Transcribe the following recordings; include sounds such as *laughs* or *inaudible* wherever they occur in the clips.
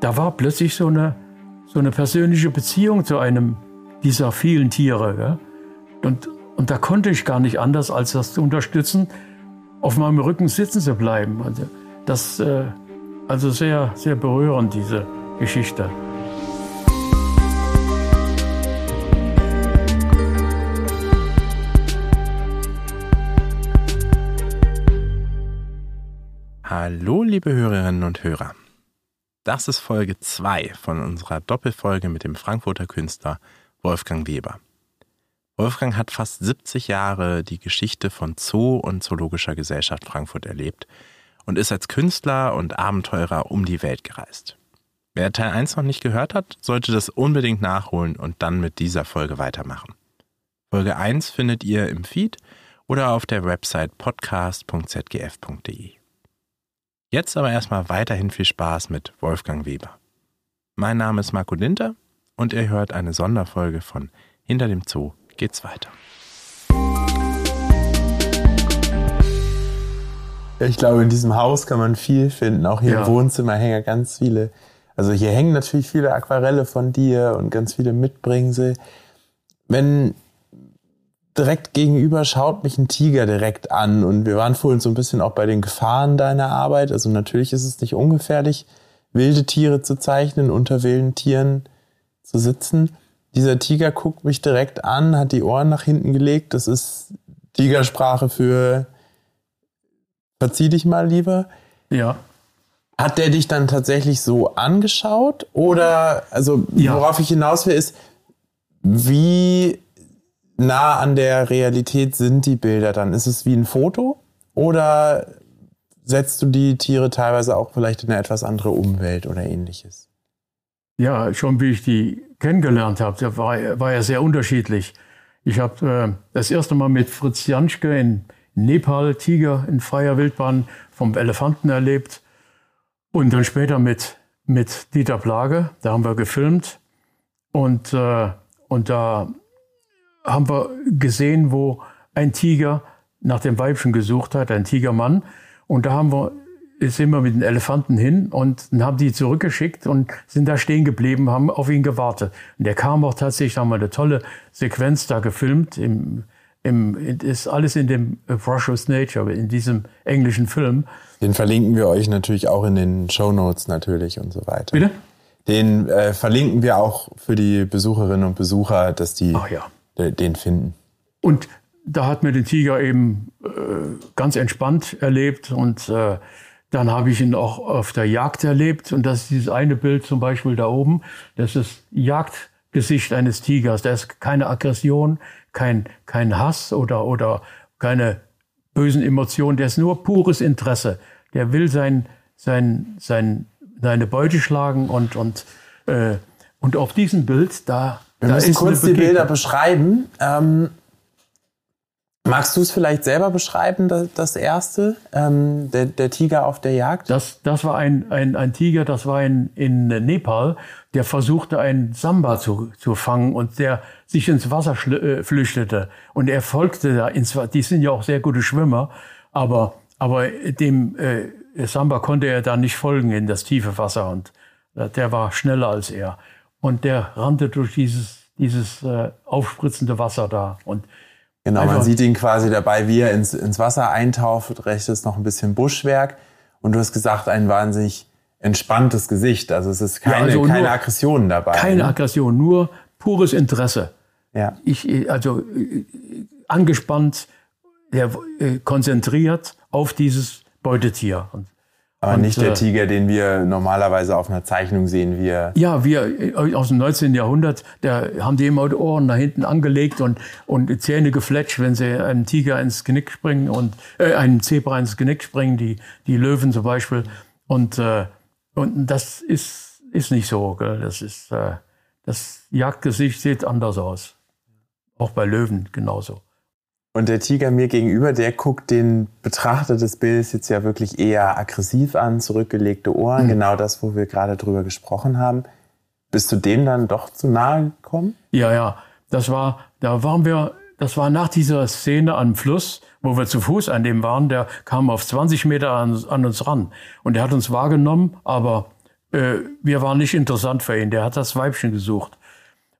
da war plötzlich so eine, so eine persönliche Beziehung zu einem dieser vielen Tiere. Gell? Und, und da konnte ich gar nicht anders, als das zu unterstützen, auf meinem Rücken sitzen zu bleiben. Also, das, äh, also sehr, sehr berührend, diese Geschichte. Hallo, liebe Hörerinnen und Hörer. Das ist Folge 2 von unserer Doppelfolge mit dem Frankfurter Künstler Wolfgang Weber. Wolfgang hat fast 70 Jahre die Geschichte von Zoo und Zoologischer Gesellschaft Frankfurt erlebt und ist als Künstler und Abenteurer um die Welt gereist. Wer Teil 1 noch nicht gehört hat, sollte das unbedingt nachholen und dann mit dieser Folge weitermachen. Folge 1 findet ihr im Feed oder auf der Website podcast.zgf.de. Jetzt aber erstmal weiterhin viel Spaß mit Wolfgang Weber. Mein Name ist Marco Dinter und ihr hört eine Sonderfolge von Hinter dem Zoo geht's weiter. Ich glaube, in diesem Haus kann man viel finden. Auch hier ja. im Wohnzimmer hängen ganz viele. Also hier hängen natürlich viele Aquarelle von dir und ganz viele Mitbringsel. Wenn direkt gegenüber schaut mich ein Tiger direkt an. Und wir waren vorhin so ein bisschen auch bei den Gefahren deiner Arbeit. Also natürlich ist es nicht ungefährlich, wilde Tiere zu zeichnen, unter wilden Tieren zu sitzen. Dieser Tiger guckt mich direkt an, hat die Ohren nach hinten gelegt. Das ist Tigersprache für verzieh dich mal lieber. Ja. Hat der dich dann tatsächlich so angeschaut? Oder, also, ja. worauf ich hinaus will, ist, wie nah an der Realität sind die Bilder dann? Ist es wie ein Foto oder setzt du die Tiere teilweise auch vielleicht in eine etwas andere Umwelt oder ähnliches? Ja, schon wie ich die kennengelernt habe, war, war ja sehr unterschiedlich. Ich habe äh, das erste Mal mit Fritz Janschke in Nepal Tiger in freier Wildbahn vom Elefanten erlebt und dann später mit, mit Dieter Plage, da haben wir gefilmt und, äh, und da haben wir gesehen, wo ein Tiger nach dem Weibchen gesucht hat, ein Tigermann. Und da haben wir, sind wir mit den Elefanten hin und haben die zurückgeschickt und sind da stehen geblieben, haben auf ihn gewartet. Und der kam auch tatsächlich, haben wir eine tolle Sequenz da gefilmt. Im, im, ist alles in dem Precious Nature, in diesem englischen Film. Den verlinken wir euch natürlich auch in den Show Notes natürlich und so weiter. Bitte? Den äh, verlinken wir auch für die Besucherinnen und Besucher, dass die Ach ja den finden. Und da hat mir den Tiger eben äh, ganz entspannt erlebt und äh, dann habe ich ihn auch auf der Jagd erlebt und das ist dieses eine Bild zum Beispiel da oben, das ist Jagdgesicht eines Tigers. Da ist keine Aggression, kein, kein Hass oder, oder keine bösen Emotionen, der ist nur pures Interesse. Der will sein, sein, sein, seine Beute schlagen und, und, äh, und auf diesem Bild, da wir da müssen kurz die Bilder beschreiben. Ähm, magst du es vielleicht selber beschreiben, das, das erste, ähm, der, der, Tiger auf der Jagd? Das, das war ein, ein, ein Tiger, das war in, in Nepal, der versuchte, einen Samba zu, zu fangen und der sich ins Wasser äh, flüchtete. Und er folgte da ins. Die sind ja auch sehr gute Schwimmer, aber, aber dem äh, Samba konnte er da nicht folgen in das tiefe Wasser und äh, der war schneller als er. Und der rannte durch dieses, dieses äh, aufspritzende Wasser da. Und genau, man sieht ihn quasi dabei, wie er ins, ins Wasser eintaucht. Rechts ist noch ein bisschen Buschwerk. Und du hast gesagt, ein wahnsinnig entspanntes Gesicht. Also es ist keine, ja, also keine Aggression dabei. Keine ne? Aggression, nur pures Interesse. Ja. Ich, also äh, angespannt, der, äh, konzentriert auf dieses Beutetier. Und aber und, nicht der äh, Tiger, den wir normalerweise auf einer Zeichnung sehen, wie er. Ja, wir äh, aus dem 19. Jahrhundert, da haben die immer die Ohren nach hinten angelegt und, und Zähne gefletscht, wenn sie einem Tiger ins Genick springen und äh, einem Zebra ins Genick springen, die, die Löwen zum Beispiel. Und, äh, und das ist, ist nicht so. Gell? Das ist äh, das Jagdgesicht sieht anders aus. Auch bei Löwen genauso. Und der Tiger mir gegenüber, der guckt den Betrachter des Bildes jetzt ja wirklich eher aggressiv an, zurückgelegte Ohren, mhm. genau das, wo wir gerade drüber gesprochen haben. Bist du dem dann doch zu nahe gekommen? Ja, ja. Das war, da waren wir, das war nach dieser Szene am Fluss, wo wir zu Fuß an dem waren, der kam auf 20 Meter an, an uns ran. Und er hat uns wahrgenommen, aber äh, wir waren nicht interessant für ihn. Der hat das Weibchen gesucht.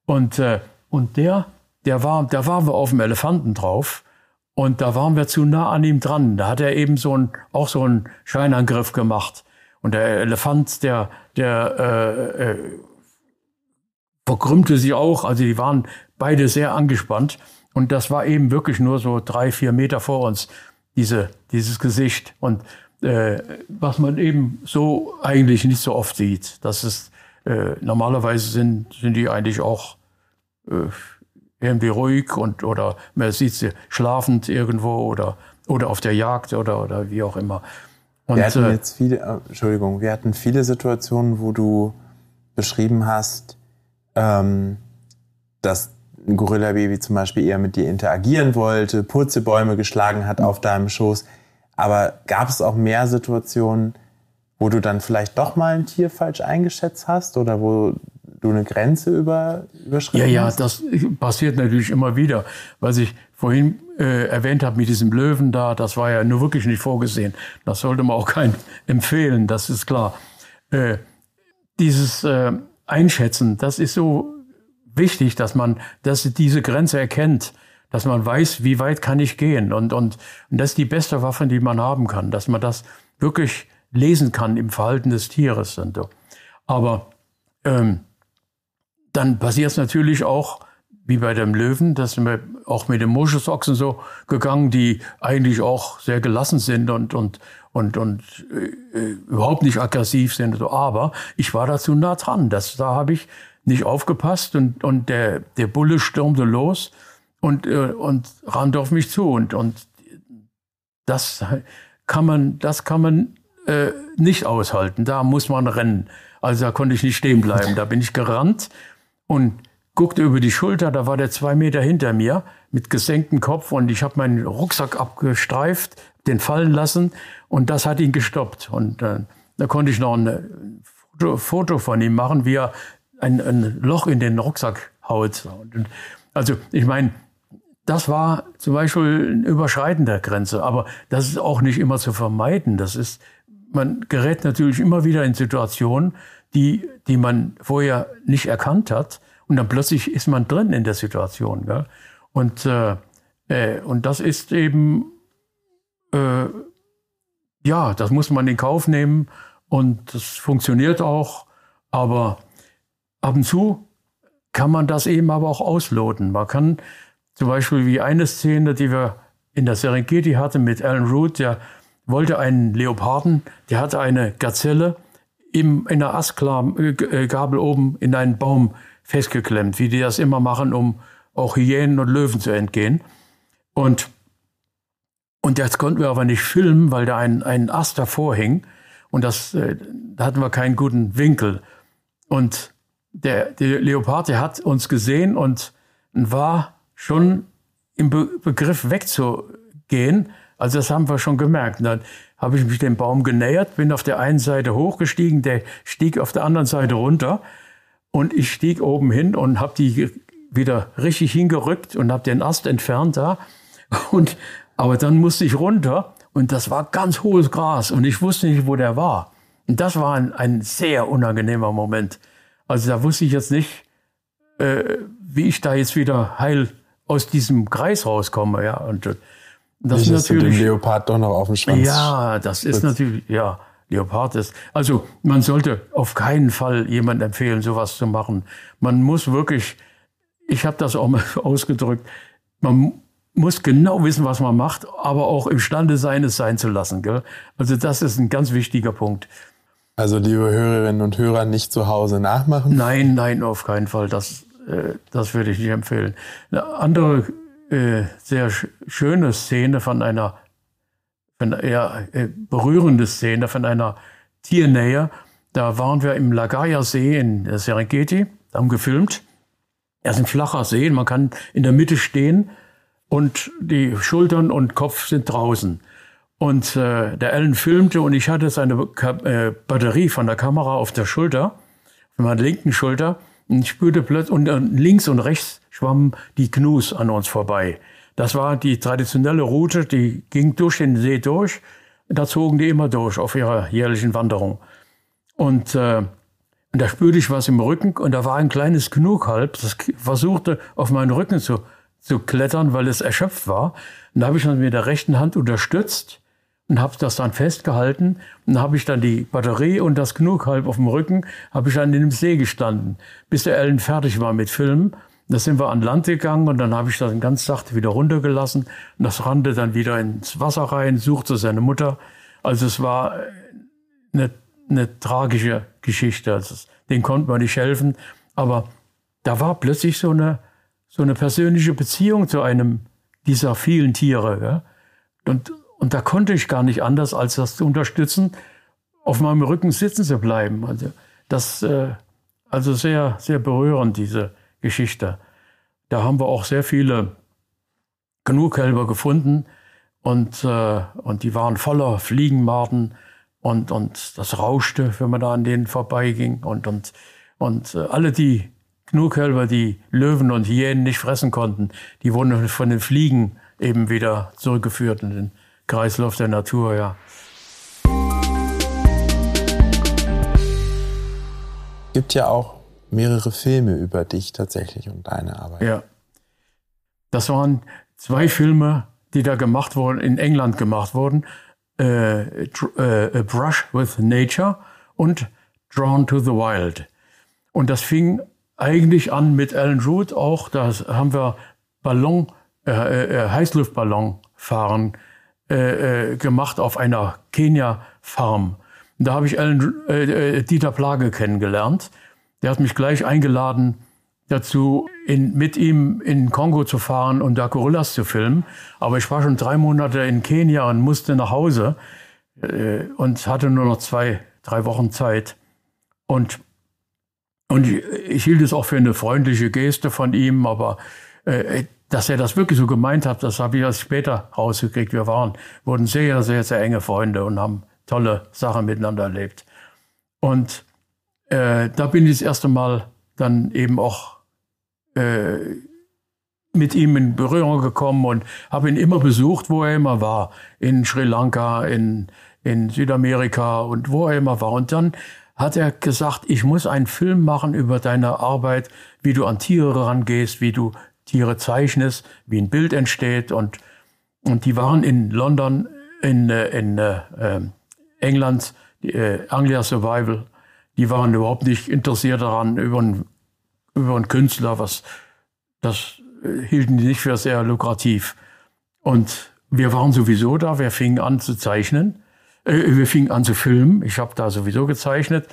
Und, äh, und der, der war, da waren wir auf dem Elefanten drauf. Und da waren wir zu nah an ihm dran. Da hat er eben so ein, auch so einen Scheinangriff gemacht. Und der Elefant, der, der äh, äh, verkrümmte sich auch. Also die waren beide sehr angespannt. Und das war eben wirklich nur so drei, vier Meter vor uns, diese, dieses Gesicht. Und äh, was man eben so eigentlich nicht so oft sieht. Das ist, äh, normalerweise sind, sind die eigentlich auch äh, irgendwie ruhig und oder man sieht sie schlafend irgendwo oder, oder auf der Jagd oder, oder wie auch immer. Und, wir hatten äh, jetzt viele, äh, Entschuldigung, wir hatten viele Situationen, wo du beschrieben hast, ähm, dass ein Gorilla-Baby zum Beispiel eher mit dir interagieren wollte, Purzelbäume geschlagen hat auf deinem Schoß. Aber gab es auch mehr Situationen, wo du dann vielleicht doch mal ein Tier falsch eingeschätzt hast oder wo du eine Grenze über, überschritten ja, hast? Ja, das passiert natürlich immer wieder. Was ich vorhin äh, erwähnt habe mit diesem Löwen da, das war ja nur wirklich nicht vorgesehen. Das sollte man auch keinem *laughs* empfehlen, das ist klar. Äh, dieses äh, Einschätzen, das ist so wichtig, dass man dass diese Grenze erkennt dass man weiß, wie weit kann ich gehen. Und, und, und das ist die beste Waffe, die man haben kann, dass man das wirklich lesen kann im Verhalten des Tieres. Und so. Aber ähm, dann passiert es natürlich auch, wie bei dem Löwen, dass wir auch mit den Moschusochsen so gegangen, die eigentlich auch sehr gelassen sind und, und, und, und äh, äh überhaupt nicht aggressiv sind. Aber ich war dazu nah dran. Das, da habe ich nicht aufgepasst und, und der, der Bulle stürmte los und, äh, und rannte auf mich zu. Und, und das kann man, das kann man äh, nicht aushalten. Da muss man rennen. Also da konnte ich nicht stehen bleiben. Da bin ich gerannt und guckte über die Schulter. Da war der zwei Meter hinter mir mit gesenktem Kopf und ich habe meinen Rucksack abgestreift, den fallen lassen und das hat ihn gestoppt. Und äh, da konnte ich noch ein Foto, Foto von ihm machen, wie er ein, ein Loch in den Rucksack haut. Und, also ich meine, das war zum Beispiel ein Überschreiten der Grenze. Aber das ist auch nicht immer zu vermeiden. Das ist, man gerät natürlich immer wieder in Situationen, die, die man vorher nicht erkannt hat. Und dann plötzlich ist man drin in der Situation. Gell? Und, äh, äh, und das ist eben, äh, ja, das muss man in Kauf nehmen. Und das funktioniert auch. Aber ab und zu kann man das eben aber auch ausloten. Man kann zum Beispiel wie eine Szene, die wir in der Serengeti hatten mit Alan Root, der wollte einen Leoparden, der hatte eine Gazelle im, in der Astgabel oben in einen Baum festgeklemmt, wie die das immer machen, um auch Hyänen und Löwen zu entgehen. Und, und das konnten wir aber nicht filmen, weil da ein, ein Ast davor hing. Und das, äh, da hatten wir keinen guten Winkel. Und der, der Leopard, der hat uns gesehen und war schon im Be Begriff wegzugehen. Also das haben wir schon gemerkt. Dann habe ich mich dem Baum genähert, bin auf der einen Seite hochgestiegen, der stieg auf der anderen Seite runter und ich stieg oben hin und habe die wieder richtig hingerückt und habe den Ast entfernt da. Und aber dann musste ich runter und das war ganz hohes Gras und ich wusste nicht, wo der war. Und das war ein, ein sehr unangenehmer Moment. Also da wusste ich jetzt nicht, äh, wie ich da jetzt wieder heil aus diesem Kreis rauskomme. Ja, und das ist natürlich. Den Leopard doch noch auf dem Schwanz. Ja, das ist natürlich, ja, Leopard ist. Also man sollte auf keinen Fall jemand empfehlen, sowas zu machen. Man muss wirklich, ich habe das auch mal *laughs* ausgedrückt, man muss genau wissen, was man macht, aber auch imstande sein, es sein zu lassen. Gell? Also das ist ein ganz wichtiger Punkt. Also liebe Hörerinnen und Hörer, nicht zu Hause nachmachen? Nein, nein, auf keinen Fall. Das äh, das würde ich nicht empfehlen. Eine andere äh, sehr schöne Szene von einer, von eher äh, berührende Szene von einer Tiernähe. Da waren wir im Lagaya-See in der Serengeti, haben gefilmt. Er ist ein flacher See, man kann in der Mitte stehen und die Schultern und Kopf sind draußen. Und äh, der Alan filmte und ich hatte seine äh, Batterie von der Kamera auf der Schulter, auf meiner linken Schulter. Und ich spürte plötzlich, und links und rechts schwammen die Gnus an uns vorbei. Das war die traditionelle Route, die ging durch den See durch. Da zogen die immer durch auf ihrer jährlichen Wanderung. Und, äh, Und da spürte ich was im Rücken und da war ein kleines Knurkalb, das versuchte auf meinen Rücken zu, zu klettern, weil es erschöpft war. Und da habe ich dann mit der rechten Hand unterstützt und habe das dann festgehalten. Und habe ich dann die Batterie und das Knurkalb auf dem Rücken, habe ich dann in dem See gestanden, bis der Ellen fertig war mit Filmen. Da sind wir an Land gegangen und dann habe ich das ganz sachte wieder runtergelassen. Und das rannte dann wieder ins Wasser rein, suchte seine Mutter. Also es war eine, eine tragische Geschichte. Also den konnte man nicht helfen. Aber da war plötzlich so eine, so eine persönliche Beziehung zu einem dieser vielen Tiere. Ja? Und, und da konnte ich gar nicht anders, als das zu unterstützen, auf meinem Rücken sitzen zu bleiben. Also das, äh, also sehr, sehr berührend, diese Geschichte. Da haben wir auch sehr viele Gnukälber gefunden und, äh, und die waren voller Fliegenmarten und, und das rauschte, wenn man da an denen vorbeiging und, und, und äh, alle die Gnukälber, die Löwen und Hyänen nicht fressen konnten, die wurden von den Fliegen eben wieder zurückgeführt in den Kreislauf der Natur, ja. Gibt ja auch mehrere Filme über dich tatsächlich und deine Arbeit. Ja. Das waren zwei Filme, die da gemacht wurden, in England gemacht wurden. Äh, äh, Brush with Nature und Drawn to the Wild. Und das fing eigentlich an mit Alan Root auch. Da haben wir Ballon, äh, äh, Heißluftballonfahren äh, äh, gemacht auf einer Kenia-Farm. Da habe ich Alan, Dieter Plage kennengelernt. Der hat mich gleich eingeladen dazu, in, mit ihm in Kongo zu fahren und da Gorillas zu filmen. Aber ich war schon drei Monate in Kenia und musste nach Hause äh, und hatte nur noch zwei, drei Wochen Zeit. Und, und ich, ich hielt es auch für eine freundliche Geste von ihm, aber äh, dass er das wirklich so gemeint hat, das habe ich erst später rausgekriegt. Wir waren, wurden sehr, sehr, sehr enge Freunde und haben tolle Sachen miteinander erlebt. Und äh, da bin ich das erste Mal dann eben auch äh, mit ihm in Berührung gekommen und habe ihn immer besucht, wo er immer war. In Sri Lanka, in, in Südamerika und wo er immer war. Und dann hat er gesagt, ich muss einen Film machen über deine Arbeit, wie du an Tiere rangehst, wie du Tiere zeichnest, wie ein Bild entsteht. Und, und die waren in London, in, äh, in äh, ähm, England, äh, Anglia Survival die waren überhaupt nicht interessiert daran, über einen, über einen Künstler, was, das äh, hielten die nicht für sehr lukrativ. Und wir waren sowieso da, wir fingen an zu zeichnen, äh, wir fingen an zu filmen, ich habe da sowieso gezeichnet.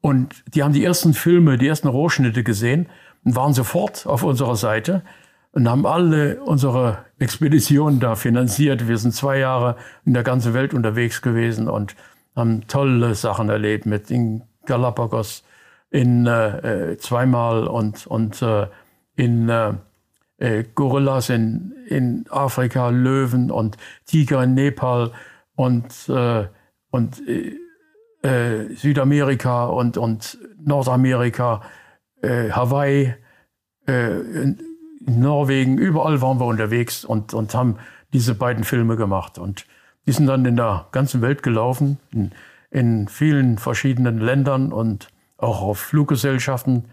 Und die haben die ersten Filme, die ersten Rohschnitte gesehen und waren sofort auf unserer Seite und haben alle unsere Expeditionen da finanziert. Wir sind zwei Jahre in der ganzen Welt unterwegs gewesen und haben tolle Sachen erlebt mit den Galapagos in äh, äh, zweimal und, und äh, in äh, äh, Gorillas in, in Afrika, Löwen und Tiger in Nepal und, äh, und Südamerika und, und Nordamerika, Hawaii, Norwegen, überall waren wir unterwegs und, und haben diese beiden Filme gemacht. Und die sind dann in der ganzen Welt gelaufen. In, in vielen verschiedenen Ländern und auch auf Fluggesellschaften.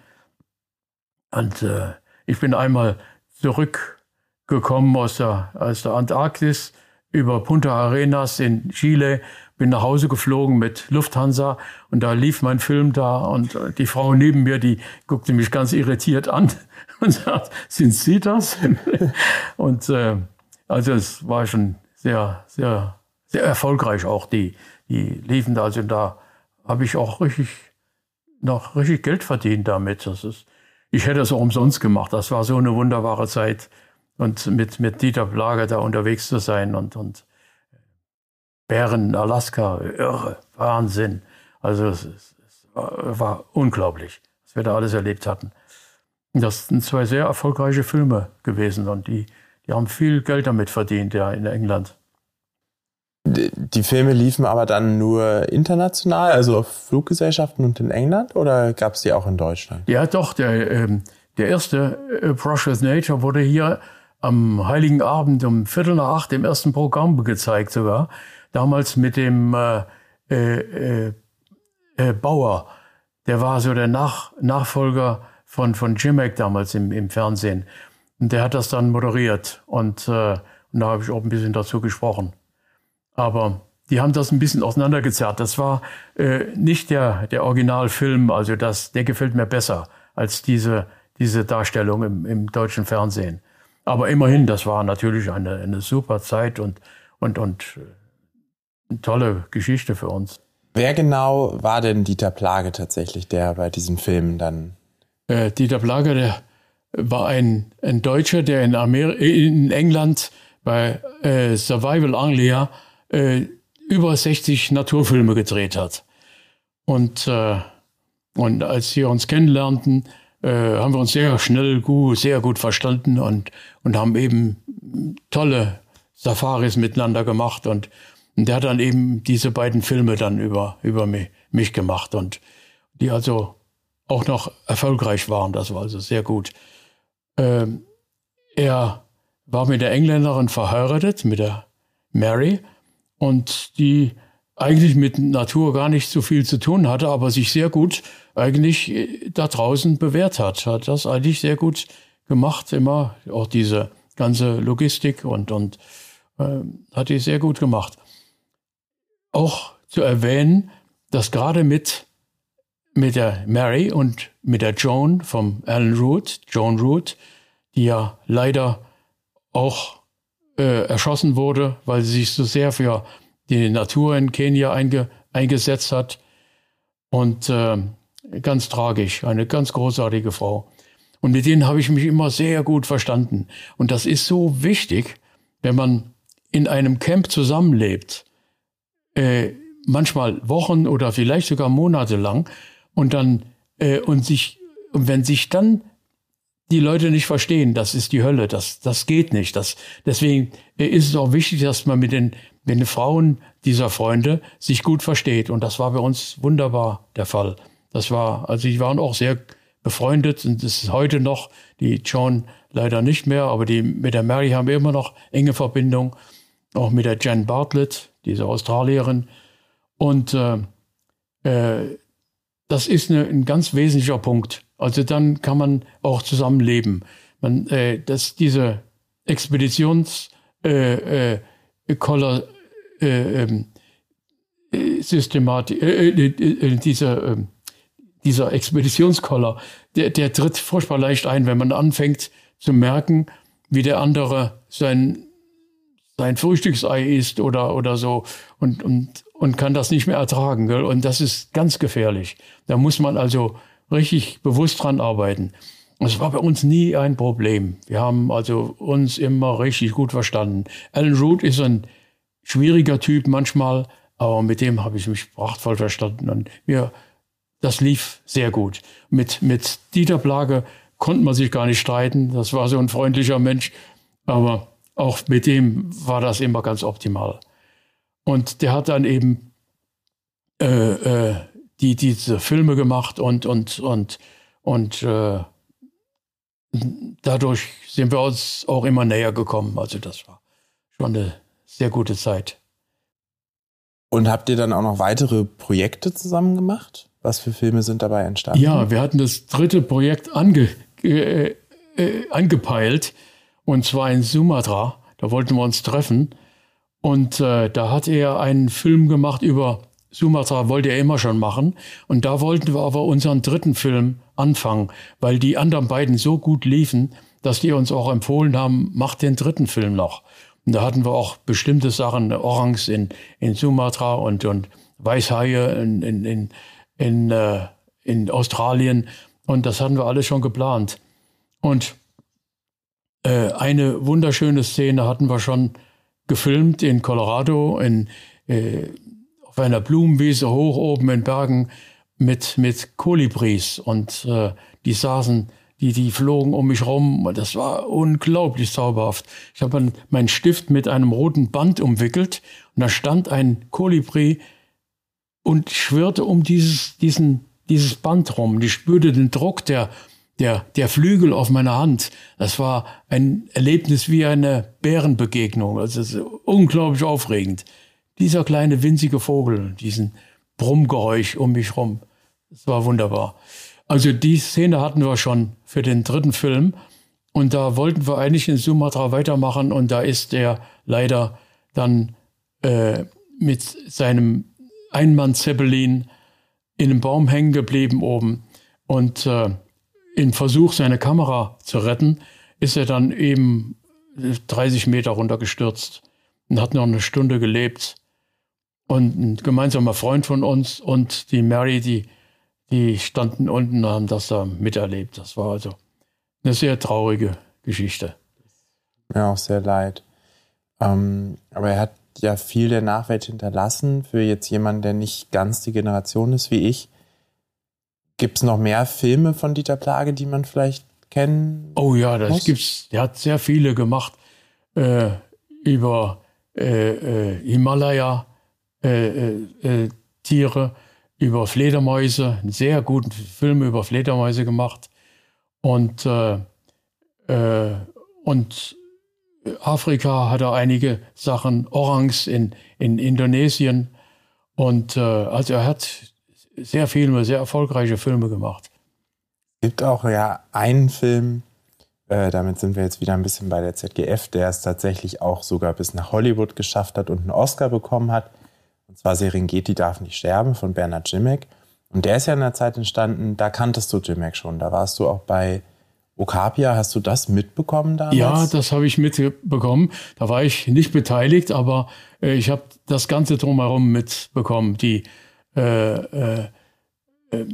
Und äh, ich bin einmal zurückgekommen aus der, aus der Antarktis über Punta Arenas in Chile, bin nach Hause geflogen mit Lufthansa und da lief mein Film da und die Frau neben mir, die guckte mich ganz irritiert an *laughs* und sagt, sind Sie das? *laughs* und äh, also es war schon sehr, sehr, sehr erfolgreich auch die, die liefen da. Also da habe ich auch richtig noch richtig Geld verdient damit. Das ist, ich hätte es auch umsonst gemacht. Das war so eine wunderbare Zeit. Und mit, mit Dieter Plage da unterwegs zu sein und, und Bären, Alaska, irre, Wahnsinn. Also es, es, es war, war unglaublich, was wir da alles erlebt hatten. Das sind zwei sehr erfolgreiche Filme gewesen und die, die haben viel Geld damit verdient, ja, in England. Die Filme liefen aber dann nur international, also auf Fluggesellschaften und in England oder gab es die auch in Deutschland? Ja, doch. Der, ähm, der erste äh, with Nature wurde hier am Heiligen Abend um Viertel nach acht im ersten Programm gezeigt sogar. Damals mit dem äh, äh, äh, Bauer, der war so der Nach Nachfolger von, von Jimek damals im, im Fernsehen. Und der hat das dann moderiert. Und, äh, und da habe ich auch ein bisschen dazu gesprochen. Aber die haben das ein bisschen auseinandergezerrt. Das war äh, nicht der, der Originalfilm, also das, der gefällt mir besser als diese, diese Darstellung im, im deutschen Fernsehen. Aber immerhin, das war natürlich eine, eine super Zeit und, und, und äh, eine tolle Geschichte für uns. Wer genau war denn Dieter Plage tatsächlich, der bei diesen Filmen dann? Äh, Dieter Plage, der war ein, ein Deutscher, der in, Amer in England bei äh, Survival Anglia äh, über 60 Naturfilme gedreht hat. Und, äh, und als wir uns kennenlernten, äh, haben wir uns sehr schnell gut, sehr gut verstanden und, und haben eben tolle Safaris miteinander gemacht. Und, und der hat dann eben diese beiden Filme dann über, über mich, mich gemacht und die also auch noch erfolgreich waren. Das war also sehr gut. Ähm, er war mit der Engländerin verheiratet, mit der Mary, und die eigentlich mit Natur gar nicht so viel zu tun hatte, aber sich sehr gut eigentlich äh, da draußen bewährt hat. Hat das eigentlich sehr gut gemacht, immer auch diese ganze Logistik und, und äh, hat die sehr gut gemacht. Auch zu erwähnen, dass gerade mit, mit der Mary und mit der Joan vom Alan Root, Joan Root, die ja leider auch äh, erschossen wurde, weil sie sich so sehr für die Natur in Kenia einge, eingesetzt hat. Und äh, ganz tragisch, eine ganz großartige Frau. Und mit denen habe ich mich immer sehr gut verstanden. Und das ist so wichtig, wenn man in einem Camp zusammenlebt, äh, manchmal Wochen oder vielleicht sogar Monate lang, und dann äh, und sich, und wenn sich dann die Leute nicht verstehen, das ist die Hölle, das, das geht nicht. Das, deswegen ist es auch wichtig, dass man mit den, mit den Frauen dieser Freunde sich gut versteht. Und das war bei uns wunderbar der Fall. Das war, also die waren auch sehr befreundet und das ist heute noch, die John leider nicht mehr, aber die mit der Mary haben wir immer noch enge Verbindung, auch mit der Jen Bartlett, diese Australierin. Und äh, äh, das ist eine, ein ganz wesentlicher Punkt. Also dann kann man auch zusammenleben. Man, äh, dass diese Expeditions äh, äh, Koller, äh, ähm, äh, Systematik, äh, äh, äh, dieser, äh, dieser Expeditionskoller, der, der tritt furchtbar leicht ein, wenn man anfängt zu merken, wie der andere sein, sein Frühstücksei isst oder, oder so und, und, und kann das nicht mehr ertragen. Gell? Und das ist ganz gefährlich. Da muss man also richtig bewusst dran arbeiten. Es war bei uns nie ein Problem. Wir haben also uns immer richtig gut verstanden. Alan Root ist ein schwieriger Typ manchmal, aber mit dem habe ich mich prachtvoll verstanden und mir, das lief sehr gut. Mit, mit Dieter Plage konnte man sich gar nicht streiten. Das war so ein freundlicher Mensch, aber auch mit dem war das immer ganz optimal. Und der hat dann eben äh, äh, die diese Filme gemacht und und und und äh, dadurch sind wir uns auch immer näher gekommen. Also das war schon eine sehr gute Zeit. Und habt ihr dann auch noch weitere Projekte zusammen gemacht? Was für Filme sind dabei entstanden? Ja, wir hatten das dritte Projekt ange, äh, äh, angepeilt und zwar in Sumatra. Da wollten wir uns treffen und äh, da hat er einen Film gemacht über Sumatra wollte er immer schon machen. Und da wollten wir aber unseren dritten Film anfangen, weil die anderen beiden so gut liefen, dass die uns auch empfohlen haben, macht den dritten Film noch. Und da hatten wir auch bestimmte Sachen, Orangs in, in Sumatra und, und Weißhaie in, in, in, in, äh, in Australien. Und das hatten wir alles schon geplant. Und äh, eine wunderschöne Szene hatten wir schon gefilmt in Colorado, in, äh, auf einer Blumenwiese hoch oben in Bergen mit, mit Kolibris und äh, die saßen, die, die flogen um mich rum. Das war unglaublich zauberhaft. Ich habe meinen Stift mit einem roten Band umwickelt und da stand ein Kolibri und schwirrte um dieses, diesen, dieses Band rum. Ich spürte den Druck der, der, der Flügel auf meiner Hand. Das war ein Erlebnis wie eine Bärenbegegnung. Also unglaublich aufregend dieser kleine winzige Vogel, diesen Brummgeräusch um mich rum. es war wunderbar. Also die Szene hatten wir schon für den dritten Film. Und da wollten wir eigentlich in Sumatra weitermachen. Und da ist er leider dann äh, mit seinem Einmann-Zeppelin in einem Baum hängen geblieben oben. Und äh, im Versuch, seine Kamera zu retten, ist er dann eben 30 Meter runtergestürzt und hat noch eine Stunde gelebt. Und ein gemeinsamer Freund von uns und die Mary, die, die standen unten und haben das da miterlebt. Das war also eine sehr traurige Geschichte. Mir auch sehr leid. Ähm, aber er hat ja viel der Nachwelt hinterlassen für jetzt jemanden, der nicht ganz die Generation ist wie ich. Gibt es noch mehr Filme von Dieter Plage, die man vielleicht kennen? Oh ja, das muss? gibt's. Er hat sehr viele gemacht äh, über äh, äh, Himalaya äh, äh, äh, Tiere, über Fledermäuse, einen sehr guten Film über Fledermäuse gemacht und und Afrika hat er einige Sachen, Orangs in, in Indonesien. Und äh, also er hat sehr viele, sehr erfolgreiche Filme gemacht. Es gibt auch ja einen Film, äh, damit sind wir jetzt wieder ein bisschen bei der ZGF, der es tatsächlich auch sogar bis nach Hollywood geschafft hat und einen Oscar bekommen hat. Und zwar Serengeti darf nicht sterben von Bernard Jimmick. Und der ist ja in der Zeit entstanden, da kanntest du Jimmick schon. Da warst du auch bei Okapia, hast du das mitbekommen damals? Ja, das habe ich mitbekommen. Da war ich nicht beteiligt, aber äh, ich habe das Ganze drumherum mitbekommen. Die äh, äh, äh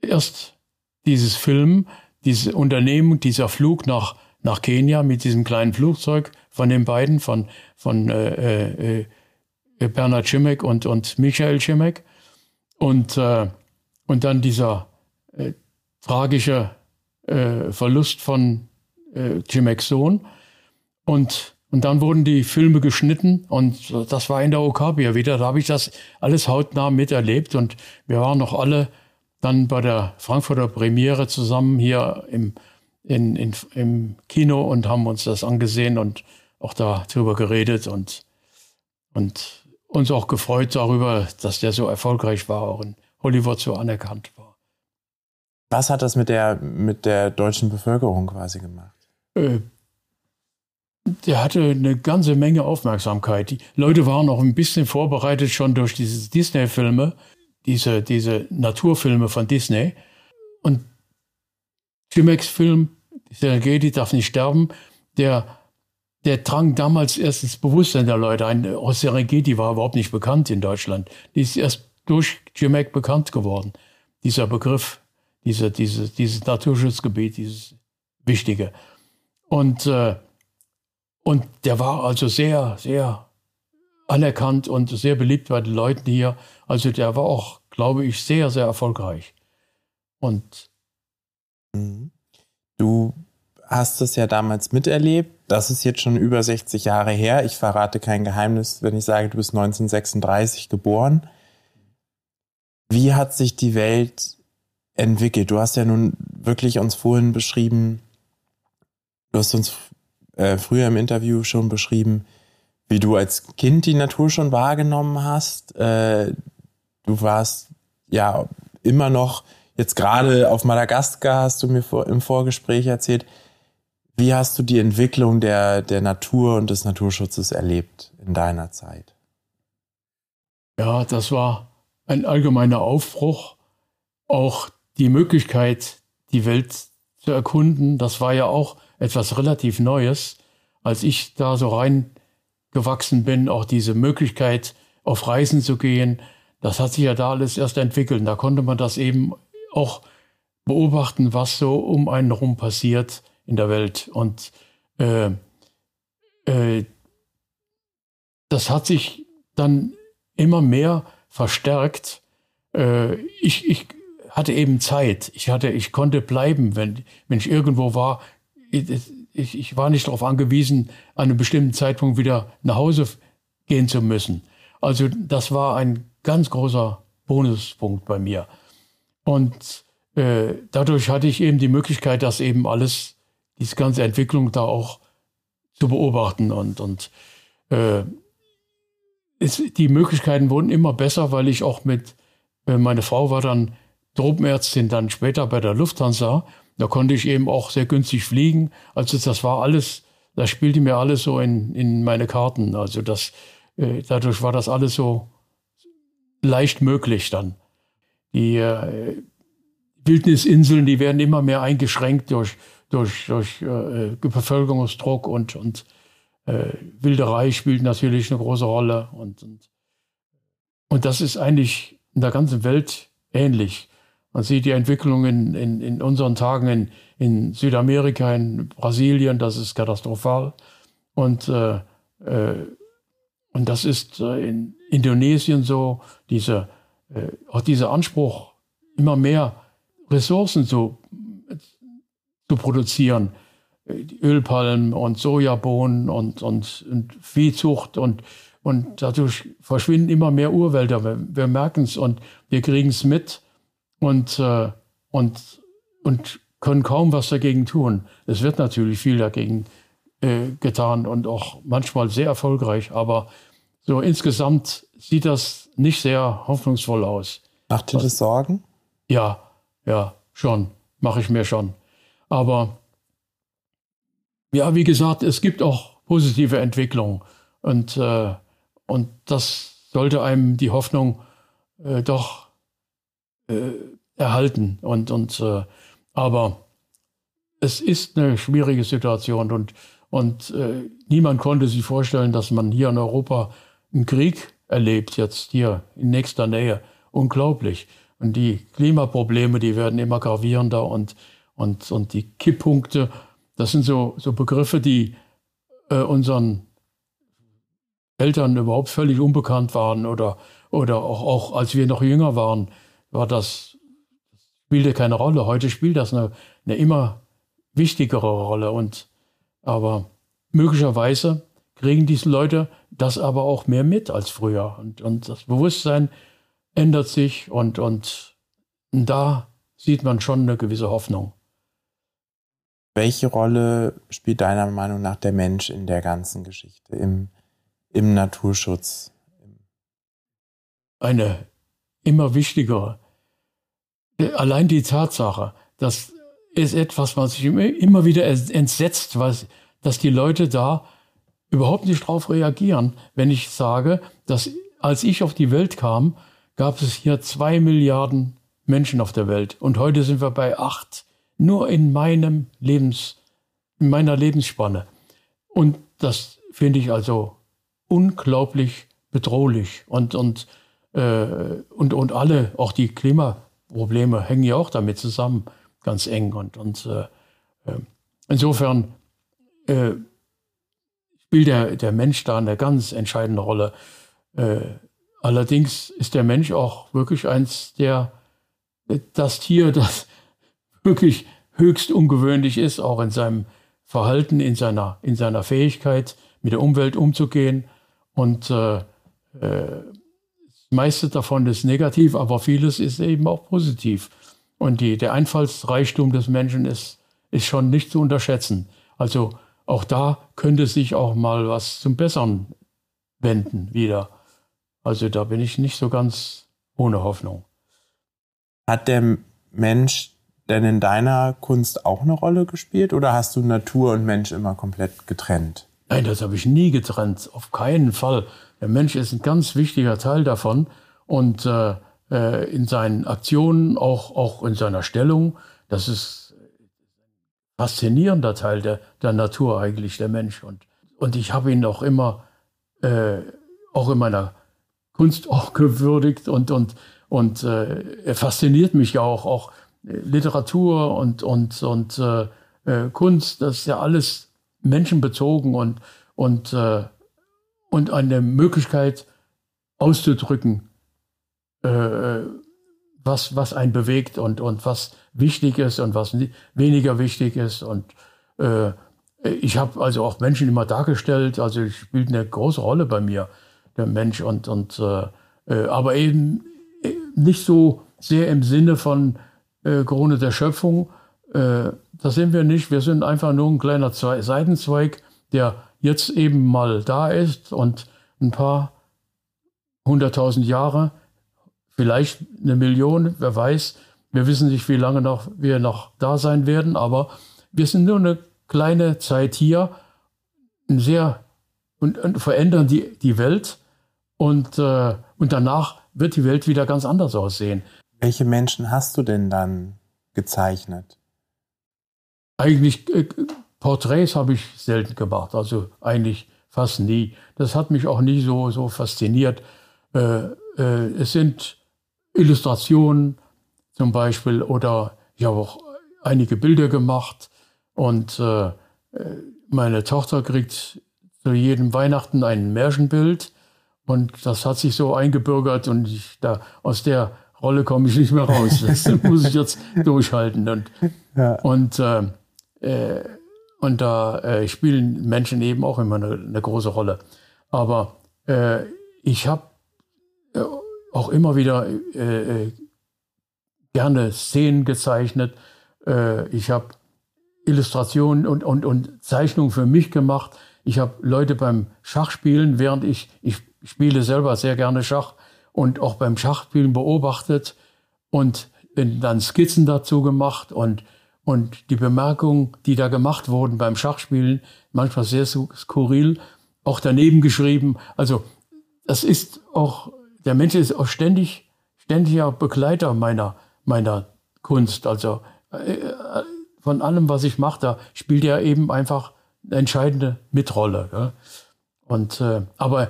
erst dieses Film, diese Unternehmung, dieser Flug nach, nach Kenia mit diesem kleinen Flugzeug von den beiden, von, von äh, äh, Bernhard Schimek und, und Michael Schimek. Und, und dann dieser tragische äh, Verlust von äh, Jimex Sohn. Und, und dann wurden die Filme geschnitten und das war in der Okabia wieder. Da habe ich das alles hautnah miterlebt und wir waren noch alle dann bei der Frankfurter Premiere zusammen hier im, in, in, im Kino und haben uns das angesehen und auch darüber geredet und, und uns auch gefreut darüber, dass der so erfolgreich war, auch in Hollywood so anerkannt war. Was hat das mit der, mit der deutschen Bevölkerung quasi gemacht? Äh, der hatte eine ganze Menge Aufmerksamkeit. Die Leute waren auch ein bisschen vorbereitet schon durch diese Disney-Filme, diese, diese Naturfilme von Disney. Und Timex Film, Serengeti darf nicht sterben, der, der drang damals erst ins Bewusstsein der Leute ein. Oh, Serengeti war überhaupt nicht bekannt in Deutschland. Die ist erst durch Jimek bekannt geworden, dieser Begriff diese, diese, dieses Naturschutzgebiet, dieses Wichtige. Und, äh, und der war also sehr, sehr anerkannt und sehr beliebt bei den Leuten hier. Also der war auch, glaube ich, sehr, sehr erfolgreich. Und mhm. du hast es ja damals miterlebt. Das ist jetzt schon über 60 Jahre her. Ich verrate kein Geheimnis, wenn ich sage, du bist 1936 geboren. Wie hat sich die Welt entwickelt? Du hast ja nun wirklich uns vorhin beschrieben, du hast uns äh, früher im Interview schon beschrieben, wie du als Kind die Natur schon wahrgenommen hast. Äh, du warst ja immer noch, jetzt gerade auf Madagaskar hast du mir vor, im Vorgespräch erzählt. Wie hast du die Entwicklung der, der Natur und des Naturschutzes erlebt in deiner Zeit? Ja, das war ein allgemeiner Aufbruch, auch die Möglichkeit, die Welt zu erkunden, das war ja auch etwas relativ Neues. Als ich da so reingewachsen bin, auch diese Möglichkeit, auf Reisen zu gehen, das hat sich ja da alles erst entwickelt. Da konnte man das eben auch beobachten, was so um einen herum passiert in der Welt. Und äh, äh, das hat sich dann immer mehr verstärkt. Äh, ich, ich hatte eben Zeit. Ich hatte, ich konnte bleiben, wenn, wenn ich irgendwo war. Ich, ich war nicht darauf angewiesen, an einem bestimmten Zeitpunkt wieder nach Hause gehen zu müssen. Also das war ein ganz großer Bonuspunkt bei mir. Und äh, dadurch hatte ich eben die Möglichkeit, das eben alles, diese ganze Entwicklung da auch zu beobachten. Und, und äh, es, die Möglichkeiten wurden immer besser, weil ich auch mit, äh, meine Frau war dann Tropenärztin dann später bei der Lufthansa. Da konnte ich eben auch sehr günstig fliegen. Also das war alles, das spielte mir alles so in, in meine Karten. Also das, äh, dadurch war das alles so leicht möglich dann. Die äh, Wildnisinseln, die werden immer mehr eingeschränkt durch, durch, durch äh, Bevölkerungsdruck und, und äh, Wilderei spielt natürlich eine große Rolle. Und, und, und das ist eigentlich in der ganzen Welt ähnlich. Man sieht die Entwicklung in, in, in unseren Tagen in, in Südamerika, in Brasilien, das ist katastrophal. Und, äh, äh, und das ist äh, in Indonesien so, diese, äh, auch dieser Anspruch, immer mehr Ressourcen zu, zu produzieren. Ölpalmen und Sojabohnen und, und, und Viehzucht und, und dadurch verschwinden immer mehr Urwälder. Wir, wir merken es und wir kriegen es mit und, äh, und, und können kaum was dagegen tun. Es wird natürlich viel dagegen äh, getan und auch manchmal sehr erfolgreich, aber so insgesamt sieht das nicht sehr hoffnungsvoll aus. Macht dir das Sorgen? Ja, ja, schon, mache ich mir schon. Aber ja, wie gesagt, es gibt auch positive Entwicklungen und, äh, und das sollte einem die Hoffnung äh, doch äh, erhalten. Und, und, äh, aber es ist eine schwierige Situation und, und äh, niemand konnte sich vorstellen, dass man hier in Europa einen Krieg erlebt, jetzt hier in nächster Nähe. Unglaublich. Und die Klimaprobleme, die werden immer gravierender und, und, und die Kipppunkte, das sind so, so Begriffe, die äh, unseren Eltern überhaupt völlig unbekannt waren oder, oder auch, auch als wir noch jünger waren, war das, spielte keine Rolle. Heute spielt das eine, eine immer wichtigere Rolle. Und, aber möglicherweise kriegen diese Leute das aber auch mehr mit als früher. Und, und das Bewusstsein ändert sich und, und da sieht man schon eine gewisse Hoffnung. Welche Rolle spielt deiner Meinung nach der Mensch in der ganzen Geschichte, im, im Naturschutz? Eine immer wichtigere. Allein die Tatsache, das ist etwas, was sich immer wieder entsetzt, was, dass die Leute da überhaupt nicht darauf reagieren, wenn ich sage, dass als ich auf die Welt kam, gab es hier zwei Milliarden Menschen auf der Welt und heute sind wir bei acht. Nur in meinem Lebens, in meiner Lebensspanne. Und das finde ich also unglaublich bedrohlich. Und, und, äh, und, und alle, auch die Klimaprobleme hängen ja auch damit zusammen, ganz eng. Und, und äh, äh insofern äh, spielt der, der Mensch da eine ganz entscheidende Rolle. Äh, allerdings ist der Mensch auch wirklich eins der, das Tier, das wirklich höchst ungewöhnlich ist, auch in seinem Verhalten, in seiner, in seiner Fähigkeit, mit der Umwelt umzugehen. Und äh, äh, das meiste davon ist negativ, aber vieles ist eben auch positiv. Und die, der Einfallsreichtum des Menschen ist, ist schon nicht zu unterschätzen. Also auch da könnte sich auch mal was zum Besseren wenden wieder. Also da bin ich nicht so ganz ohne Hoffnung. Hat der Mensch denn in deiner Kunst auch eine Rolle gespielt oder hast du Natur und Mensch immer komplett getrennt? Nein, das habe ich nie getrennt, auf keinen Fall. Der Mensch ist ein ganz wichtiger Teil davon und äh, äh in seinen Aktionen, auch, auch in seiner Stellung, das ist ein faszinierender Teil der, der Natur eigentlich, der Mensch. Und, und ich habe ihn auch immer, äh, auch in meiner Kunst auch *laughs* gewürdigt und, und, und äh, er fasziniert mich ja auch, auch Literatur und, und, und äh, äh, Kunst, das ist ja alles menschenbezogen und, und, äh, und eine Möglichkeit auszudrücken, äh, was, was einen bewegt und, und was wichtig ist und was weniger wichtig ist. Und äh, ich habe also auch Menschen immer dargestellt, also spielt eine große Rolle bei mir, der Mensch, und, und äh, aber eben nicht so sehr im Sinne von äh, Krone der Schöpfung. Äh, das sind wir nicht. Wir sind einfach nur ein kleiner Zwe Seitenzweig, der jetzt eben mal da ist und ein paar hunderttausend Jahre, vielleicht eine Million, wer weiß, Wir wissen nicht, wie lange noch wir noch da sein werden, aber wir sind nur eine kleine Zeit hier, sehr und, und verändern die, die Welt und, äh, und danach wird die Welt wieder ganz anders aussehen. Welche Menschen hast du denn dann gezeichnet? Eigentlich äh, Porträts habe ich selten gemacht, also eigentlich fast nie. Das hat mich auch nie so, so fasziniert. Äh, äh, es sind Illustrationen zum Beispiel oder ich habe auch einige Bilder gemacht und äh, äh meine Tochter kriegt zu jedem Weihnachten ein Märchenbild und das hat sich so eingebürgert und ich, da, aus der Rolle komme ich nicht mehr raus. *laughs* Das muss ich jetzt durchhalten. Und, ja. und, äh, äh, und da äh, spielen Menschen eben auch immer eine, eine große Rolle. Aber äh, ich habe äh, auch immer wieder äh, gerne Szenen gezeichnet. ich habe Illustrationen und, und, und Zeichnungen für mich gemacht. Ich habe Leute beim Schachspielen, während ich, ich spiele selber sehr gerne Schach und auch beim Schachspielen beobachtet und dann Skizzen dazu gemacht und, und die Bemerkungen, die da gemacht wurden beim Schachspielen, manchmal sehr skurril, auch daneben geschrieben. Also das ist auch, der Mensch ist auch ständig, ständiger Begleiter meiner, meiner Kunst. Also äh, von allem, was ich mache, da spielt er eben einfach eine entscheidende Mitrolle. Ja. Und äh, aber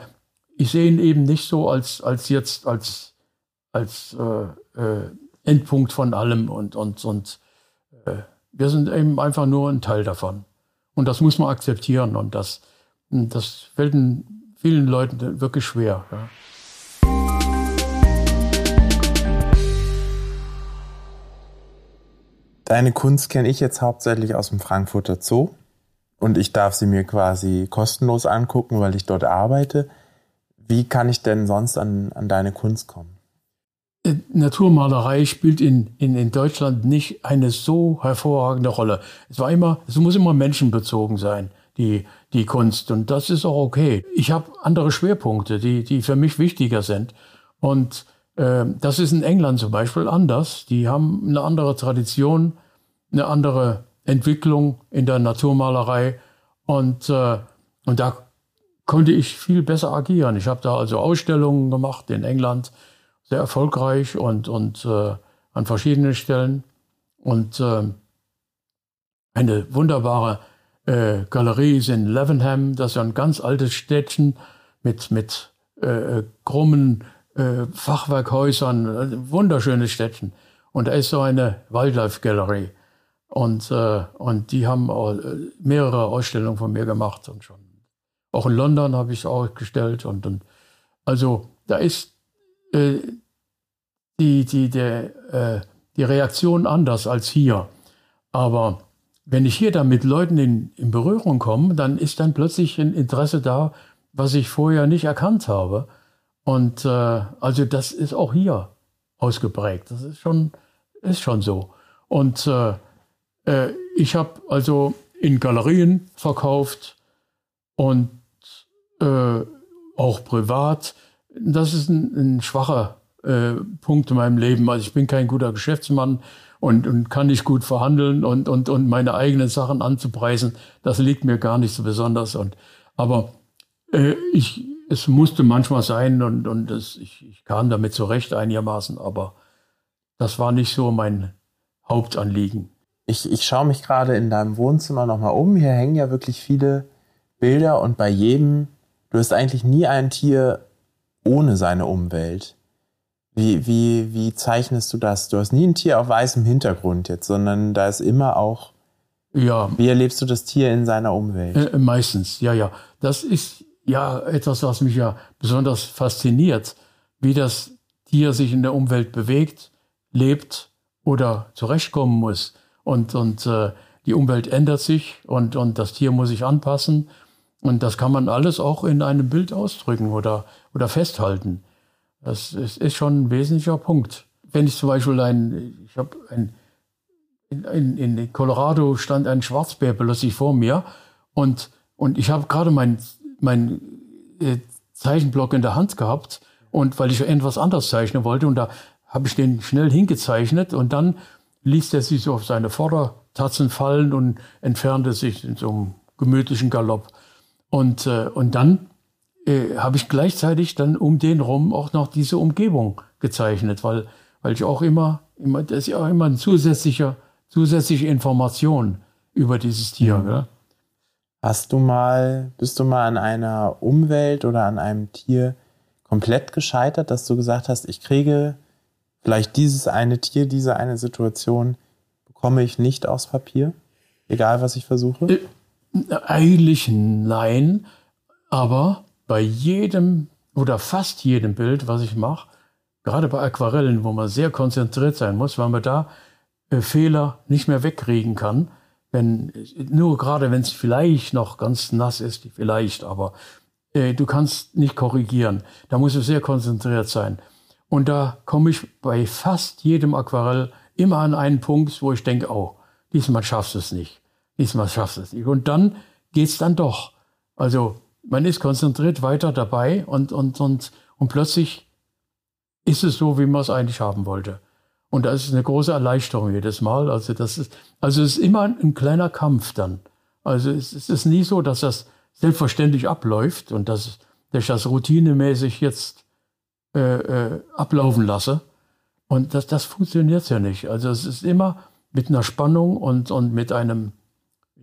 ich sehe ihn eben nicht so als als jetzt als als äh, äh, Endpunkt von allem und und und äh, wir sind eben einfach nur ein Teil davon und das muss man akzeptieren und das das fällt vielen Leuten wirklich schwer. Ja. Deine Kunst kenne ich jetzt hauptsächlich aus dem Frankfurter Zoo und ich darf sie mir quasi kostenlos angucken, weil ich dort arbeite. Wie kann ich denn sonst an, an deine Kunst kommen? Äh, Naturmalerei spielt in, in, in Deutschland nicht eine so hervorragende Rolle. Es war immer, es muss immer menschenbezogen sein, die, die Kunst. Und das ist auch okay. Ich habe andere Schwerpunkte, die, die für mich wichtiger sind. Und äh, das ist in England zum Beispiel anders. Die haben eine andere Tradition, eine andere Entwicklung in der Naturmalerei. Und, äh, und da konnte ich viel besser agieren. Ich habe da also Ausstellungen gemacht in England, sehr erfolgreich und, und äh, an verschiedenen Stellen. Und äh, eine wunderbare äh, Galerie ist in Levenham, das ist ein ganz altes Städtchen mit, mit äh, krummen äh, Fachwerkhäusern, wunderschönes Städtchen. Und da ist so eine Wildlife-Galerie. Und, äh, und die haben äh, mehrere Ausstellungen von mir gemacht und schon. Auch in London habe ich es ausgestellt. Und, und also da ist äh, die, die, der, äh, die Reaktion anders als hier. Aber wenn ich hier dann mit Leuten in, in Berührung komme, dann ist dann plötzlich ein Interesse da, was ich vorher nicht erkannt habe. Und äh, also das ist auch hier ausgeprägt. Das ist schon, ist schon so. Und äh, äh, ich habe also in Galerien verkauft und äh, auch privat. Das ist ein, ein schwacher äh, Punkt in meinem Leben. Also ich bin kein guter Geschäftsmann und, und kann nicht gut verhandeln und, und, und meine eigenen Sachen anzupreisen. Das liegt mir gar nicht so besonders. Und, aber äh, ich, es musste manchmal sein und, und das, ich, ich kam damit zurecht einigermaßen, aber das war nicht so mein Hauptanliegen ich, ich schaue mich gerade in deinem Wohnzimmer nochmal um. Hier hängen ja wirklich viele Bilder und bei jedem, du hast eigentlich nie ein Tier ohne seine Umwelt. Wie, wie, wie zeichnest du das? Du hast nie ein Tier auf weißem Hintergrund jetzt, sondern da ist immer auch. Ja. Wie erlebst du das Tier in seiner Umwelt? Äh, meistens, ja, ja. Das ist ja etwas, was mich ja besonders fasziniert, wie das Tier sich in der Umwelt bewegt, lebt oder zurechtkommen muss. Und, und äh, die Umwelt ändert sich und, und das Tier muss sich anpassen. Und das kann man alles auch in einem Bild ausdrücken oder, oder festhalten. Das ist, ist schon ein wesentlicher Punkt. Wenn ich zum Beispiel ein, ich habe ein, in, in, Colorado stand ein Schwarzbär plötzlich vor mir und, und ich habe gerade mein, mein äh, Zeichenblock in der Hand gehabt und weil ich etwas anderes zeichnen wollte und da habe ich den schnell hingezeichnet und dann ließ er sich so auf seine Vordertatzen fallen und entfernte sich in so einem gemütlichen Galopp. Und, äh, und dann äh, habe ich gleichzeitig dann um den rum auch noch diese Umgebung gezeichnet, weil, weil ich auch immer, immer, das ist ja auch immer ein zusätzlicher, zusätzliche Information über dieses Tier. Mhm. Ja. Hast du mal, bist du mal an einer Umwelt oder an einem Tier komplett gescheitert, dass du gesagt hast, ich kriege vielleicht dieses eine Tier, diese eine Situation, bekomme ich nicht aufs Papier, egal was ich versuche? Äh, eigentlich nein, aber bei jedem oder fast jedem Bild, was ich mache, gerade bei Aquarellen, wo man sehr konzentriert sein muss, weil man da Fehler nicht mehr wegkriegen kann, wenn, nur gerade wenn es vielleicht noch ganz nass ist, vielleicht, aber äh, du kannst nicht korrigieren. Da muss du sehr konzentriert sein. Und da komme ich bei fast jedem Aquarell immer an einen Punkt, wo ich denke, oh, diesmal schaffst du es nicht. Diesmal schaffst du es nicht. Und dann geht es dann doch. Also man ist konzentriert weiter dabei und, und, und, und plötzlich ist es so, wie man es eigentlich haben wollte. Und das ist eine große Erleichterung jedes Mal. Also das ist, also es ist immer ein kleiner Kampf dann. Also es, es ist nie so, dass das selbstverständlich abläuft und dass, dass ich das routinemäßig jetzt äh, äh, ablaufen lasse. Und das, das funktioniert ja nicht. Also es ist immer mit einer Spannung und, und mit, einem,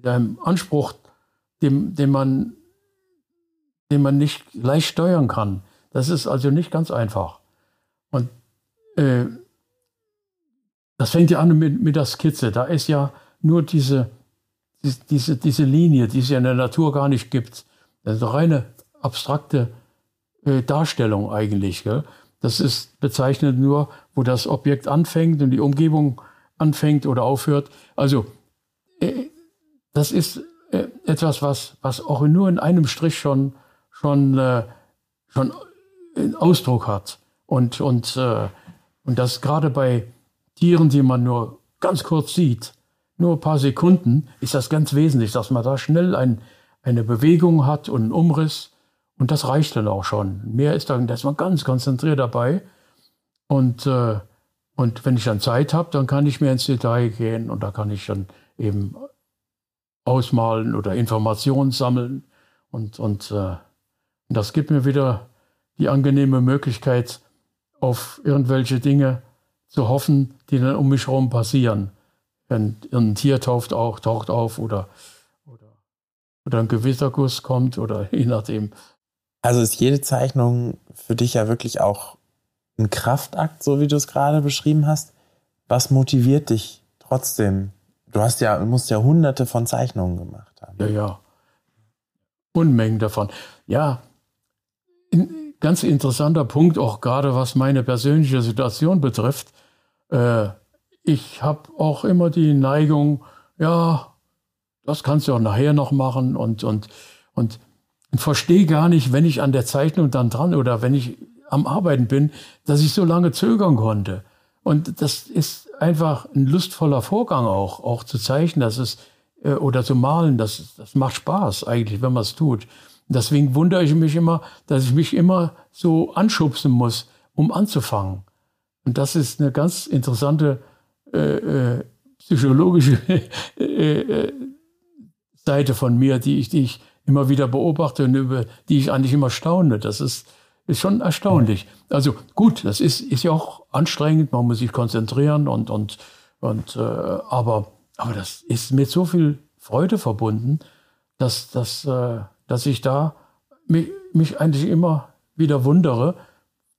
mit einem Anspruch, dem, den, man, den man nicht leicht steuern kann. Das ist also nicht ganz einfach. Und äh, das fängt ja an mit, mit der Skizze. Da ist ja nur diese, diese, diese Linie, die es ja in der Natur gar nicht gibt. Das ist eine reine abstrakte äh, Darstellung eigentlich. Gell? Das ist bezeichnet nur, wo das Objekt anfängt und die Umgebung anfängt oder aufhört. Also äh, das ist äh, etwas, was, was auch nur in einem Strich schon, schon, äh, schon einen Ausdruck hat. Und, und, äh, und das gerade bei Tieren, die man nur ganz kurz sieht, nur ein paar Sekunden, ist das ganz wesentlich, dass man da schnell ein, eine Bewegung hat und einen Umriss und das reicht dann auch schon. Mehr ist dann, da ist man ganz konzentriert dabei. Und, äh, und wenn ich dann Zeit habe, dann kann ich mehr ins Detail gehen und da kann ich dann eben ausmalen oder Informationen sammeln. Und, und äh, das gibt mir wieder die angenehme Möglichkeit, auf irgendwelche Dinge zu hoffen, die dann um mich herum passieren. Wenn ein Tier taucht, auch, taucht auf oder, oder, oder ein Gewitterguss kommt oder *laughs* je nachdem, also ist jede Zeichnung für dich ja wirklich auch ein Kraftakt, so wie du es gerade beschrieben hast. Was motiviert dich trotzdem? Du hast ja, musst ja hunderte von Zeichnungen gemacht haben. Ja, ja. Unmengen davon. Ja, ein ganz interessanter Punkt, auch gerade was meine persönliche Situation betrifft. Äh, ich habe auch immer die Neigung, ja, das kannst du auch nachher noch machen und, und, und und verstehe gar nicht, wenn ich an der Zeichnung dann dran oder wenn ich am Arbeiten bin, dass ich so lange zögern konnte. Und das ist einfach ein lustvoller Vorgang auch, auch zu zeichnen, dass es äh, oder zu malen, das, das macht Spaß eigentlich, wenn man es tut. Deswegen wundere ich mich immer, dass ich mich immer so anschubsen muss, um anzufangen. Und das ist eine ganz interessante äh, äh, psychologische *laughs* äh, äh, Seite von mir, die ich, die ich immer wieder beobachte und über die ich eigentlich immer staune. Das ist, ist schon erstaunlich. Also gut, das ist, ist ja auch anstrengend, man muss sich konzentrieren und, und, und äh, aber, aber das ist mit so viel Freude verbunden, dass, dass, äh, dass ich da mich, mich eigentlich immer wieder wundere,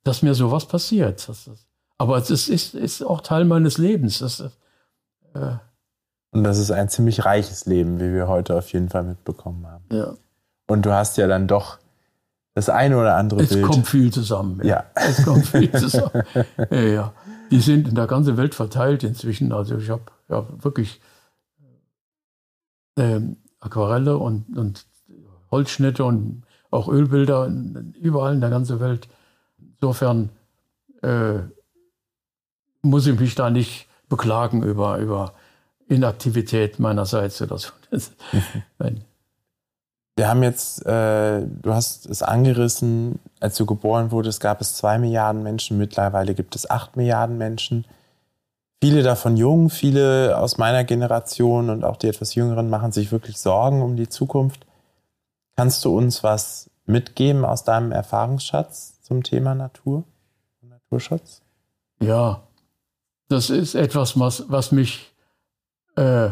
dass mir sowas passiert. Das, das, aber es ist, ist, ist auch Teil meines Lebens. Das, äh, und das ist ein ziemlich reiches Leben, wie wir heute auf jeden Fall mitbekommen haben. Ja. Und du hast ja dann doch das eine oder andere es Bild. Es kommt viel zusammen. Ja. ja. Es kommt viel zusammen. ja, ja. Die sind in der ganzen Welt verteilt inzwischen. Also ich habe ja wirklich ähm, Aquarelle und, und Holzschnitte und auch Ölbilder überall in der ganzen Welt. Insofern äh, muss ich mich da nicht beklagen über, über Inaktivität meinerseits oder so. Das, *laughs* mhm. Wir haben jetzt, äh, du hast es angerissen, als du geboren wurdest, gab es zwei Milliarden Menschen, mittlerweile gibt es acht Milliarden Menschen. Viele davon jung, viele aus meiner Generation und auch die etwas jüngeren machen sich wirklich Sorgen um die Zukunft. Kannst du uns was mitgeben aus deinem Erfahrungsschatz zum Thema Natur und Naturschutz? Ja, das ist etwas, was, was mich äh,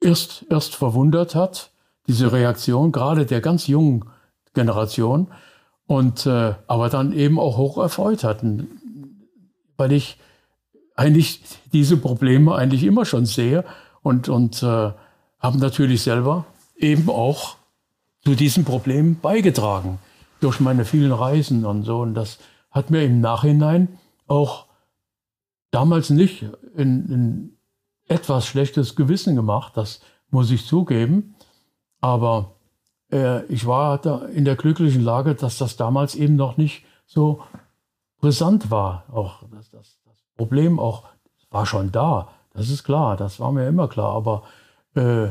erst, erst verwundert hat diese Reaktion, gerade der ganz jungen Generation, und äh, aber dann eben auch hoch erfreut hatten, weil ich eigentlich diese Probleme eigentlich immer schon sehe und, und äh, haben natürlich selber eben auch zu diesen Problemen beigetragen durch meine vielen Reisen und so. Und das hat mir im Nachhinein auch damals nicht in, in etwas schlechtes Gewissen gemacht, das muss ich zugeben. Aber äh, ich war da in der glücklichen Lage, dass das damals eben noch nicht so brisant war. Auch das, das, das Problem auch war schon da. Das ist klar, das war mir immer klar. Aber äh,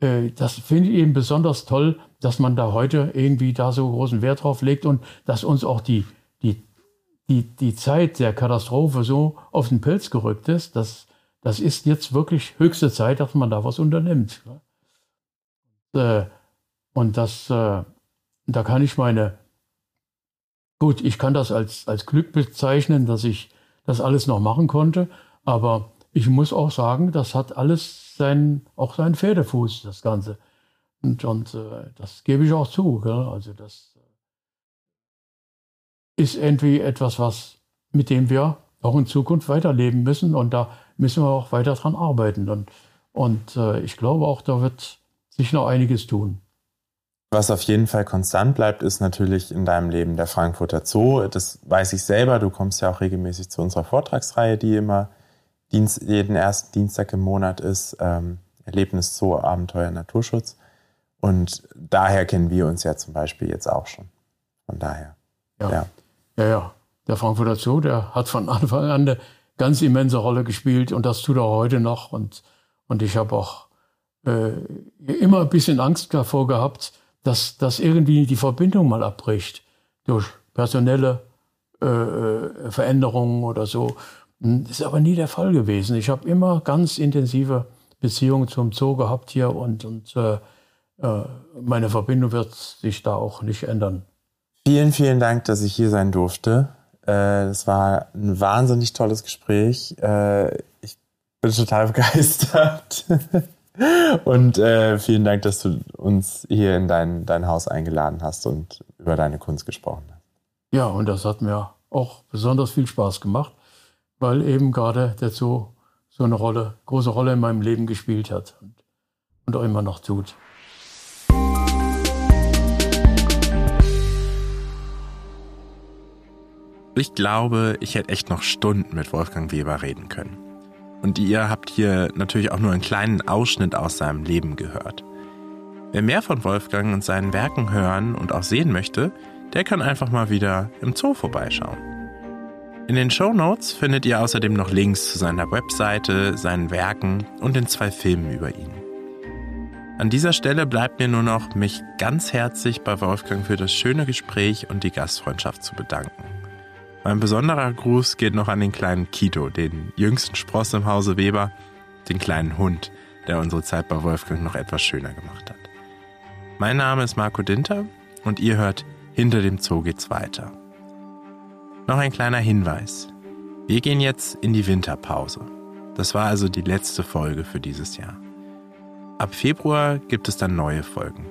äh, das finde ich eben besonders toll, dass man da heute irgendwie da so großen Wert drauf legt und dass uns auch die, die, die, die Zeit der Katastrophe so auf den Pelz gerückt ist. Das, das ist jetzt wirklich höchste Zeit, dass man da was unternimmt. Äh, und das, äh, da kann ich meine, gut, ich kann das als, als Glück bezeichnen, dass ich das alles noch machen konnte, aber ich muss auch sagen, das hat alles seinen, auch seinen Pferdefuß, das Ganze. Und, und äh, das gebe ich auch zu. Gell? Also das ist irgendwie etwas, was, mit dem wir auch in Zukunft weiterleben müssen und da müssen wir auch weiter dran arbeiten. Und, und äh, ich glaube auch, da wird sich noch einiges tun. Was auf jeden Fall konstant bleibt, ist natürlich in deinem Leben der Frankfurter Zoo. Das weiß ich selber. Du kommst ja auch regelmäßig zu unserer Vortragsreihe, die immer Dienst, jeden ersten Dienstag im Monat ist. Ähm, Erlebnis Zoo, Abenteuer, Naturschutz. Und daher kennen wir uns ja zum Beispiel jetzt auch schon. Von daher. Ja, ja, ja. ja. Der Frankfurter Zoo, der hat von *laughs* Anfang an eine ganz immense Rolle gespielt und das tut er heute noch. Und, und ich habe auch äh, immer ein bisschen Angst davor gehabt, dass, dass irgendwie die Verbindung mal abbricht durch personelle äh, äh Veränderungen oder so. Das ist aber nie der Fall gewesen. Ich habe immer ganz intensive Beziehungen zum Zoo gehabt hier und, und äh, äh, meine Verbindung wird sich da auch nicht ändern. Vielen, vielen Dank, dass ich hier sein durfte. Es war ein wahnsinnig tolles Gespräch. Ich bin total *laughs* begeistert. Und äh, vielen Dank, dass du uns hier in dein, dein Haus eingeladen hast und über deine Kunst gesprochen hast. Ja, und das hat mir auch besonders viel Spaß gemacht, weil eben gerade der Zoo so eine Rolle, große Rolle in meinem Leben gespielt hat und, und auch immer noch tut. Ich glaube, ich hätte echt noch Stunden mit Wolfgang Weber reden können. Und ihr habt hier natürlich auch nur einen kleinen Ausschnitt aus seinem Leben gehört. Wer mehr von Wolfgang und seinen Werken hören und auch sehen möchte, der kann einfach mal wieder im Zoo vorbeischauen. In den Show Notes findet ihr außerdem noch Links zu seiner Webseite, seinen Werken und den zwei Filmen über ihn. An dieser Stelle bleibt mir nur noch, mich ganz herzlich bei Wolfgang für das schöne Gespräch und die Gastfreundschaft zu bedanken. Mein besonderer Gruß geht noch an den kleinen Kito, den jüngsten Spross im Hause Weber, den kleinen Hund, der unsere Zeit bei Wolfgang noch etwas schöner gemacht hat. Mein Name ist Marco Dinter und ihr hört Hinter dem Zoo geht's weiter. Noch ein kleiner Hinweis. Wir gehen jetzt in die Winterpause. Das war also die letzte Folge für dieses Jahr. Ab Februar gibt es dann neue Folgen.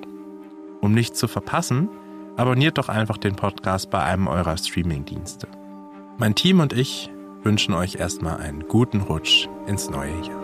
Um nichts zu verpassen, abonniert doch einfach den Podcast bei einem eurer Streamingdienste. Mein Team und ich wünschen euch erstmal einen guten Rutsch ins neue Jahr.